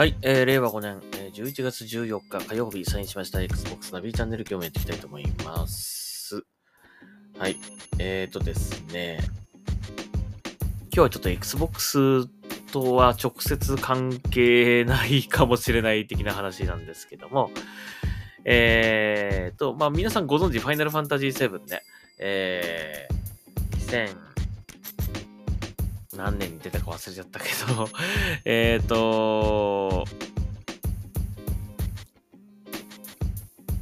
はい、えー、令和5年、えー、11月14日火曜日サインしました Xbox ナビチャンネル今日もやっていきたいと思います。はい、えーとですね、今日はちょっと Xbox とは直接関係ないかもしれない的な話なんですけども、えーと、まあ皆さんご存知、ファイナルファンタジー7ね、えー、2000、何年に出たか忘れちゃったけど、えっと、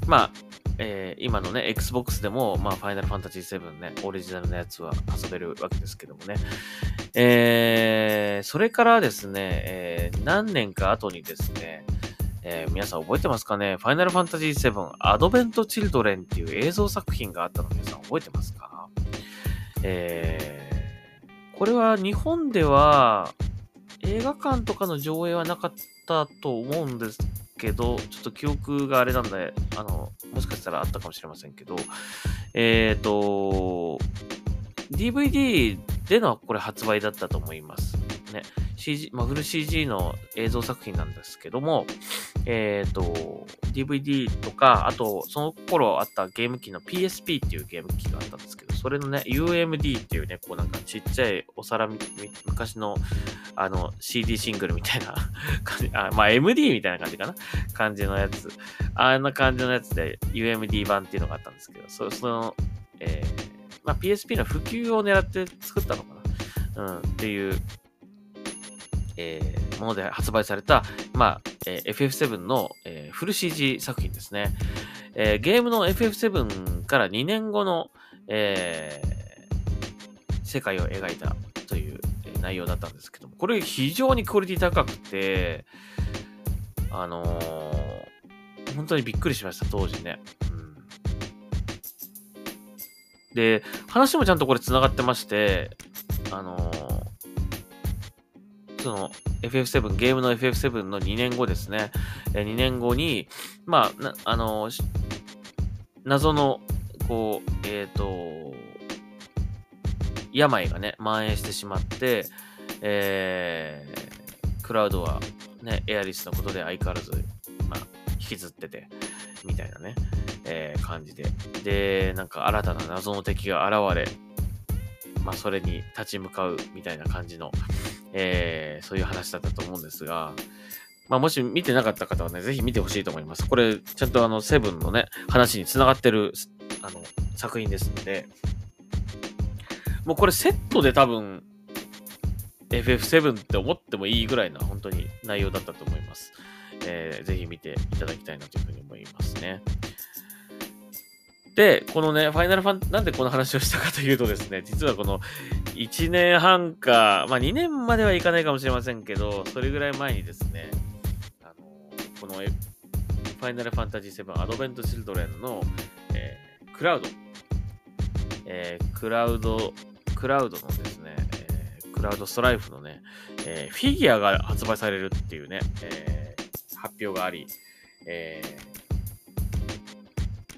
まあ、えー今のね、Xbox でも、まあ、ファイナルファンタジー7ね、オリジナルのやつは遊べるわけですけどもね。えーそれからですね、えー何年か後にですね、えー皆さん覚えてますかね？ファイナルファンタジー7アドベント・チルドレンっていう映像作品があったの皆さん覚えてますか？えーこれは日本では映画館とかの上映はなかったと思うんですけど、ちょっと記憶があれなんで、あの、もしかしたらあったかもしれませんけど、えっ、と、DVD でのこれ発売だったと思います。ね。CG、まあ、フル CG の映像作品なんですけども、えっ、と、DVD とか、あと、その頃あったゲーム機の PSP っていうゲーム機があったんですけど、それのね、UMD っていうね、こうなんかちっちゃいお皿み、み昔の、あの、CD シングルみたいな 感じ、あまあ MD みたいな感じかな？感じのやつ。あんな感じのやつで UMD 版っていうのがあったんですけど、そその、えーまあ PSP の普及を狙って作ったのかな？うん、っていう、えーもので発売された、まあ、えー FF7 の、えーフル CG 作品ですね。えーゲームの FF7 から2年後の、えー世界を描いたという内容だったんですけども、これ非常にクオリティ高くて、あのー本当にびっくりしました、当時ね。で、話もちゃんとこれ繋がってまして、あのーその FF7、ゲームの FF7 の2年後ですね。え2年後に、まあ、あの謎の、こう、えっ、と、病がね、蔓延してしまって、えークラウドはね、エアリスのことで相変わらず、まあ、引きずってて、みたいなね、えー感じで。で、なんか新たな謎の敵が現れ、まあ、それに立ち向かうみたいな感じの、えーそういう話だったと思うんですが、まあ、もし見てなかった方はね、ぜひ見てほしいと思います。これ、ちゃんとあの、セブンのね、話に繋がってる、あの、作品ですので、もうこれセットで多分、FF7 って思ってもいいぐらいな、本当に内容だったと思います。えーぜひ見ていただきたいなというふうに思いますね。で、このね、ファイナルファン、なんでこの話をしたかというとですね、実はこの1年半か、まあ2年まではいかないかもしれませんけど、それぐらい前にですね、あのこのファイナルファンタジー7アドベント・チルドレンの、えークラウド、えークラウド、クラウドのですね、えークラウドストライフのね、えーフィギュアが発売されるっていうね、えー発表があり、えー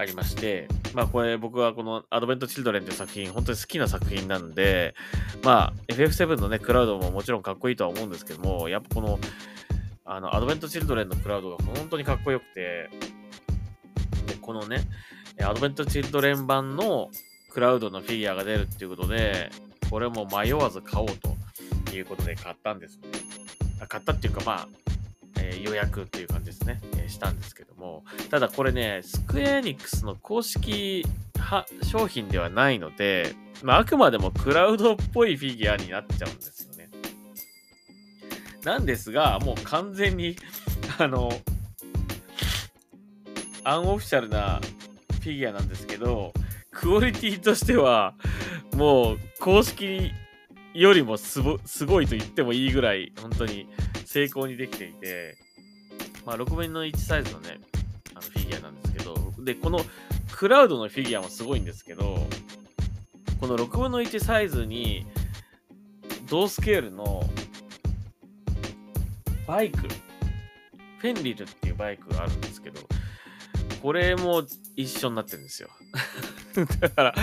ありまして、まあこれ僕はこのアドベント・チルドレンという作品、本当に好きな作品なんで、まあ FF7 のね、クラウドももちろんかっこいいとは思うんですけども、やっぱこの、あの、アドベント・チルドレンのクラウドが本当にかっこよくて、で、このね、アドベント・チルドレン版のクラウドのフィギュアが出るっていうことで、これも迷わず買おうということで買ったんですね。買ったっていうか、まあ、えー予約っていう感じですね、えーしたんですけども、ただこれね、スクエアエニックスの公式は商品ではないので、まあ、あくまでもクラウドっぽいフィギュアになっちゃうんですよね。なんですが、もう完全に、あの、アンオフィシャルなフィギュアなんですけど、クオリティとしては、もう公式よりもすごすごいと言ってもいいぐらい、本当に成功にできていて、まあ、6分の1サイズのね、あのフィギュアなんですけど、で、このクラウドのフィギュアもすごいんですけど、この6分の1サイズに、同スケールのバイク、フェンリルっていうバイクがあるんですけど、これも一緒になってるんですよ。だから、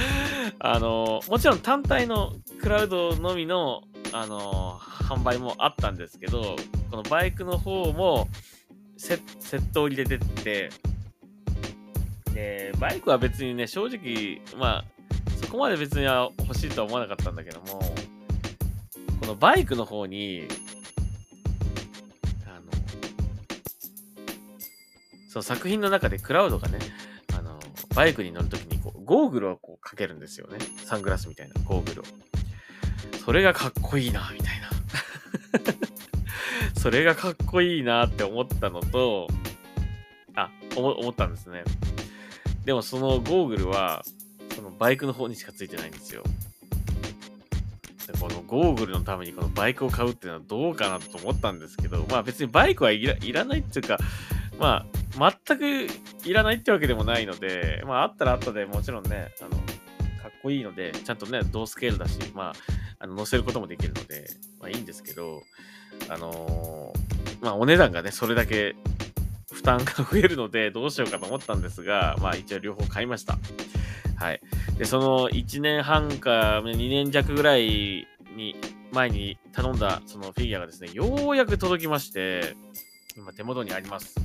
あの、もちろん単体のクラウドのみの、あの、販売もあったんですけど、このバイクの方もセセット売りで出てて、で、バイクは別にね、正直、まあ、そこまで別には欲しいとは思わなかったんだけども、このバイクの方に、あの、そう、作品の中でクラウドがね、あの、バイクに乗るときにこう、ゴーグルをこうかけるんですよね。サングラスみたいなゴーグルを。それがかっこいいな、みたいな。それがかっこいいなって思ったのと、あ、思ったんですね。でもそのゴーグルは、そのバイクの方にしかついてないんですよ。このゴーグルのためにこのバイクを買うっていうのはどうかなと思ったんですけど、まあ別にバイクはいらないっていうか、まあ全くいらないってわけでもないので、まああったらあったでもちろんね、あの、かっこいいので、ちゃんとね、同スケールだし、まあ、あの乗せることもできるので、まあいいんですけど、あのー、まあお値段がね、それだけ負担が増えるので、どうしようかと思ったんですが、まあ一応両方買いました。はい。で、その1年半か2年弱ぐらいに、前に頼んだそのフィギュアがですね、ようやく届きまして、今手元にあります。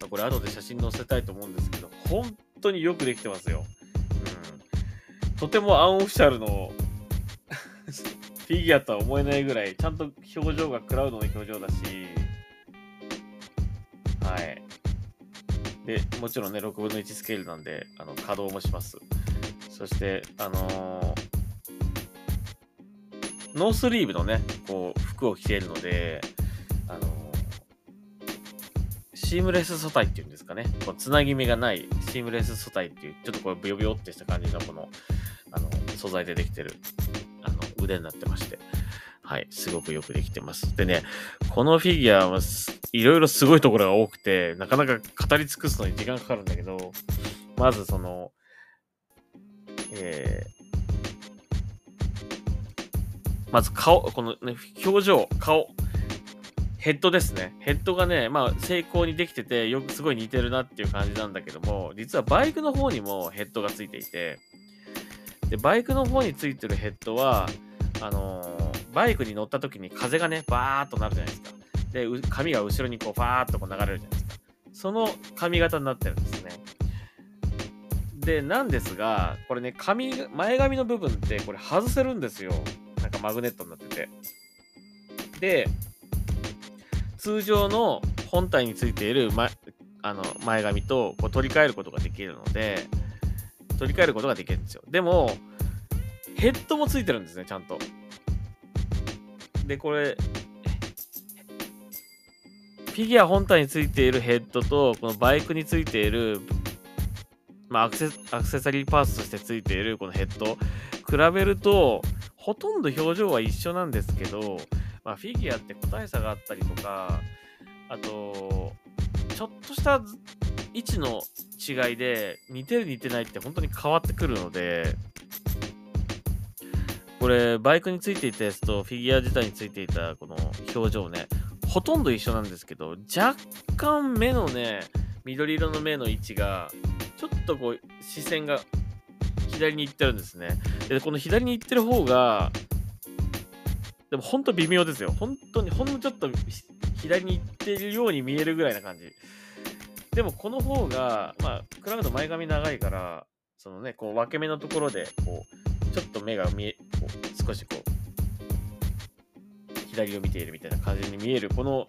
まあ、これ後で写真載せたいと思うんですけど、本当によくできてますよ。うん。とてもアンオフィシャルのフィギュアとは思えないぐらい、ちゃんと表情がクラウドの表情だし、はい。で、もちろんね、6分の1スケールなんで、あの、稼働もします。そして、あのー、ノースリーブのね、こう、服を着ているので、あのー、シームレス素体っていうんですかね、こうつなぎ目がないシームレス素体っていう、ちょっとこう、ブヨブヨってした感じのこの、あの、素材でできてる、腕になってまして、はい、すごくよくできてます。でね、このフィギュアはいろいろすごいところが多くて、なかなか語り尽くすのに時間かかるんだけど、まずその、えー、まず顔、このね、表情、顔、ヘッドですね。ヘッドがね、まあ、成功にできてて、よくすごい似てるなっていう感じなんだけども、実はバイクの方にもヘッドがついていて、で、バイクの方についてるヘッドは、あのー、バイクに乗った時に風がね、バーっとなるじゃないですか。で、髪が後ろにこう、ファーっとこう流れるじゃないですか。その髪型になってるんですね。で、なんですが、これね、髪、前髪の部分ってこれ外せるんですよ。なんかマグネットになってて。で、通常の本体についている、ま、あの前髪とこう取り替えることができるので、取り替えることができるんですよ。でも、ヘッドもついてるんですね、ちゃんと。で、これ、フィギュア本体についているヘッドと、このバイクについている、まあアクセ、アクセサリーパーツとしてついているこのヘッド、比べると、ほとんど表情は一緒なんですけど、まあ、フィギュアって個体差があったりとか、あと、ちょっとした位置の違いで、似てる似てないって本当に変わってくるので、これ、バイクについていたやつとフィギュア自体についていたこの表情ね、ほとんど一緒なんですけど、若干目のね、緑色の目の位置が、ちょっとこう、視線が左に行ってるんですね。で、この左に行ってる方が、でも本当微妙ですよ。本当に、ほんのちょっと左に行ってるように見えるぐらいな感じ。でもこの方が、まあ、クラウド前髪長いから、そのね、こう分け目のところで、こう、ちょっと目が見え、こう少しこう、左を見ているみたいな感じに見える、この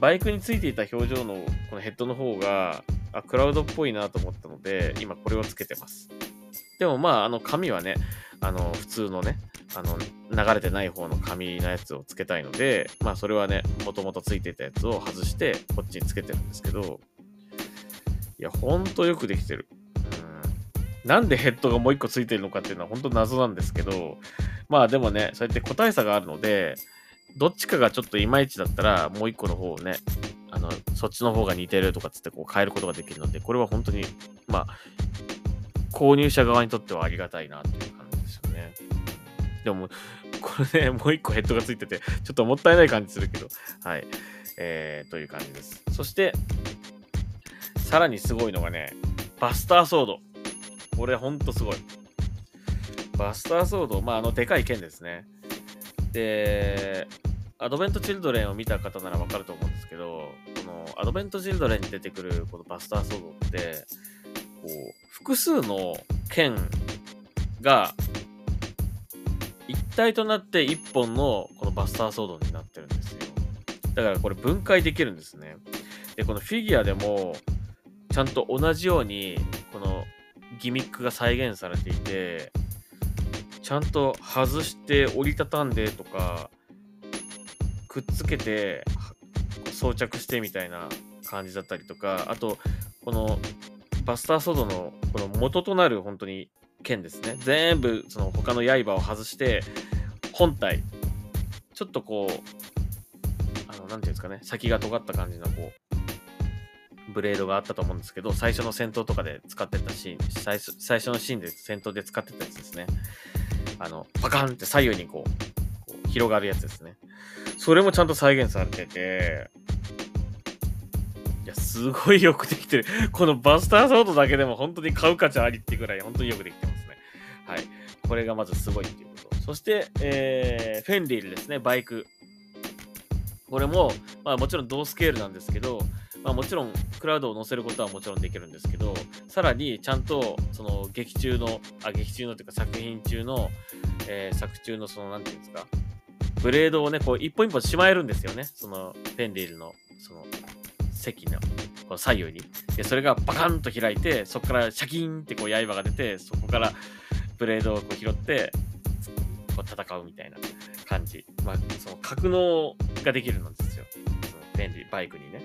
バイクについていた表情のこのヘッドの方が、あ、クラウドっぽいなと思ったので、今これをつけてます。でもまあ、あの紙はね、あの、普通のね、あの、流れてない方の紙のやつをつけたいので、まあそれはね、もともとついていたやつを外して、こっちにつけてるんですけど、いや、ほんとよくできてる。なんでヘッドがもう一個ついてるのかっていうのは本当謎なんですけど、まあでもね、そうやって個体差があるので、どっちかがちょっといまいちだったら、もう一個の方をね、あの、そっちの方が似てるとかつってこう変えることができるので、これは本当に、まあ、購入者側にとってはありがたいなっていう感じですよね。でも、これね、もう一個ヘッドがついてて、ちょっともったいない感じするけど、はい。えー、という感じです。そして、さらにすごいのがね、バスターソード。これほんとすごい。バスターソード、まあ、あの、でかい剣ですね。で、アドベント・チルドレンを見た方ならわかると思うんですけど、このアドベント・チルドレンに出てくるこのバスターソードって、こう、複数の剣が一体となって一本のこのバスターソードになってるんですよ。だからこれ分解できるんですね。で、このフィギュアでも、ちゃんと同じように、ギミックが再現されていて、ちゃんと外して折りたたんでとか、くっつけて装着してみたいな感じだったりとか、あと、このバスターソードのこの元となる本当に剣ですね。全部その他の刃を外して、本体、ちょっとこう、あの、なんていうんですかね、先が尖った感じのこう、ブレードがあったと思うんですけど、最初の戦闘とかで使ってたシーン、最初最初のシーンで戦闘で使ってたやつですね。あの、パカンって左右にこう、こう広がるやつですね。それもちゃんと再現されてて、いや、すごいよくできてる。このバスターソードだけでも本当に買う価値ありってぐらい本当によくできてますね。はい。これがまずすごいっていうこと。そして、えー、フェンリルですね、バイク。これも、まあもちろん同スケールなんですけど、まあもちろんクラウドを載せることはもちろんできるんですけど、さらにちゃんとその劇中の、あ、劇中のというか作品中の、えー、作中のその、なんていうんですか、ブレードをね、こう一本一本しまえるんですよね。そのフェンリルの、その席のこの左右に。で、それがバカンと開いて、そこからシャキーンってこう刃が出て、そこからブレードをこう拾って、こう戦うみたいな感じ。まあ、その格納ができるんですよ。その便利、バイクにね。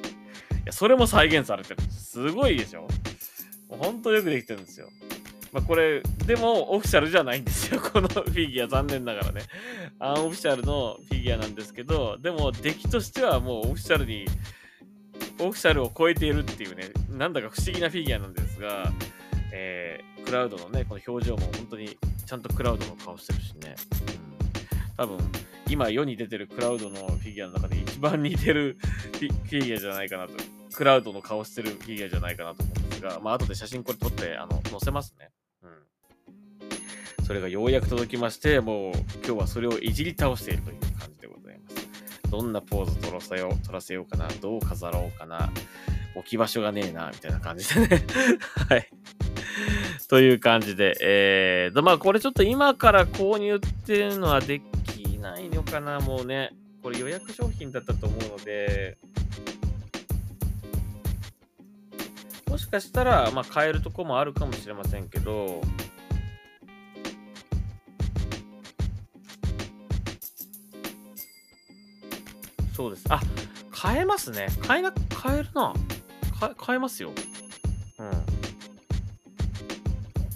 や、それも再現されてる。すごいでしょもうほんとよくできてるんですよ。まあ、これ、でもオフィシャルじゃないんですよ。このフィギュア、残念ながらね。アンオフィシャルのフィギュアなんですけど、でも出来としてはもうオフィシャルにオフィシャルを超えているっていうね、なんだか不思議なフィギュアなんですが、えー、クラウドのね、この表情も本当にちゃんとクラウドの顔してるしね。うん、多分、今世に出てるクラウドのフィギュアの中で一番似てるフィギュアじゃないかなと。クラウドの顔してるフィギュアじゃないかなと思うんですが、まあ後で写真これ撮ってあの載せますね。うん。それがようやく届きまして、もう今日はそれをいじり倒しているという感じでございます。どんなポーズ取らせよう、取らせようかな、どう飾ろうかな、置き場所がねえな、みたいな感じでね。はい。という感じで、えー、まあこれちょっと今から購入っていうのはできないのかな、もうね。これ予約商品だったと思うので、もしかしたら、まあ、買えるとこもあるかもしれませんけど、そうです。あ、買えますね。買えな、買えるな。買えますよ。うん。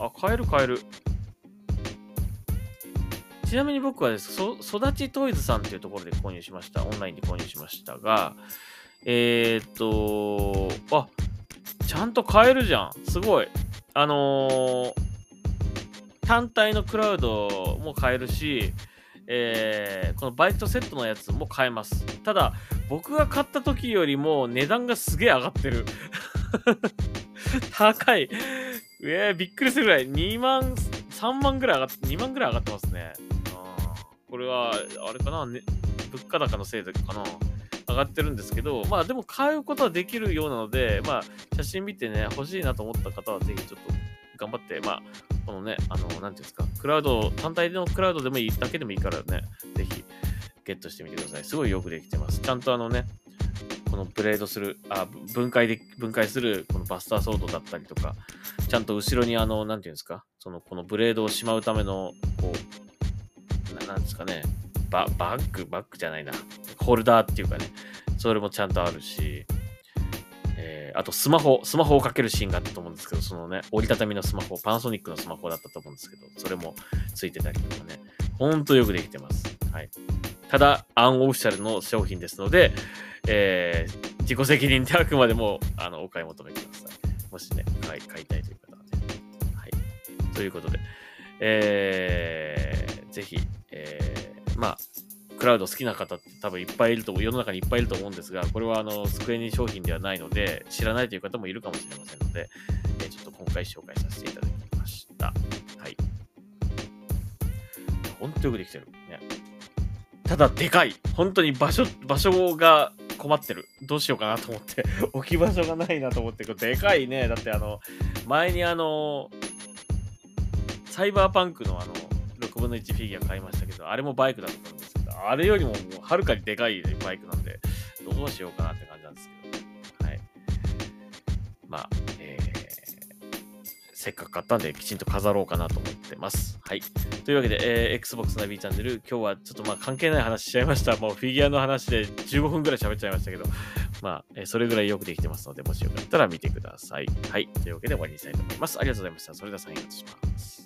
あ、買える買える。ちなみに僕はです、そ、育ちトイズさんっていうところで購入しました。オンラインで購入しましたが、えー、っと、あ、ちゃんと買えるじゃん。すごい。あのー、単体のクラウドも買えるし、えー、このバイクとセットのやつも買えます。ただ、僕が買った時よりも値段がすげえ上がってる。高い。えー、びっくりするぐらい。2万、3万ぐらい上がって、2万ぐらい上がってますね。あこれは、あれかな、ね、物価高のせいかな？上がってるんですけど、まあでも買うことはできるようなので、まあ写真見てね、欲しいなと思った方はぜひちょっと頑張って、まあ、このね、あの、なんていうんですか、クラウド、単体のクラウドでもいい、だけでもいいからね、ぜひ、ゲットしてみてください。すごいよくできてます。ちゃんとあのね、このブレードする、あ、分解で、分解する、このバスターソードだったりとか、ちゃんと後ろにあの、なんていうんですか、その、このブレードをしまうための、こう、ななんですかね、ババッグ、バッグじゃないな、ホルダーっていうかね、それもちゃんとあるし、えあとスマホ、スマホをかけるシーンがあったと思うんですけど、そのね、折りたたみのスマホ、パナソニックのスマホだったと思うんですけど、それもついてたりとかね、ほんとよくできてます。はい。ただ、アンオフィシャルの商品ですので、えー、自己責任であくまでも、あの、お買い求めください。もしね、買い買いたいという方はね。はい。ということで、えー、ぜひ、えー、まあ、クラウド好きな方って多分いっぱいいると、世の中にいっぱいいると思うんですが、これはあの、机に商品ではないので、知らないという方もいるかもしれませんので、えちょっと今回紹介させていただきました。はい。ほんとよくできてる。ね。ただでかい。本当に場所、場所が困ってる。どうしようかなと思って。置き場所がないなと思って。これでかいね。だってあの、前にあの、サイバーパンクのあの、6分の1フィギュア買いましたけど、あれもバイクだった、あれよりももはるかにでかいバイクなんで、どうしようかなって感じなんですけど、はい。まあ、えー、せっかく買ったんで、きちんと飾ろうかなと思ってます。はい。というわけで、えー、Xbox ナビチャンネル、今日はちょっとまあ関係ない話しちゃいました。もうフィギュアの話で15分ぐらい喋っちゃいましたけど、まあ、えー、それぐらいよくできてますので、もしよかったら見てください。はい。というわけで終わりにしたいと思います。ありがとうございました。それではサインします。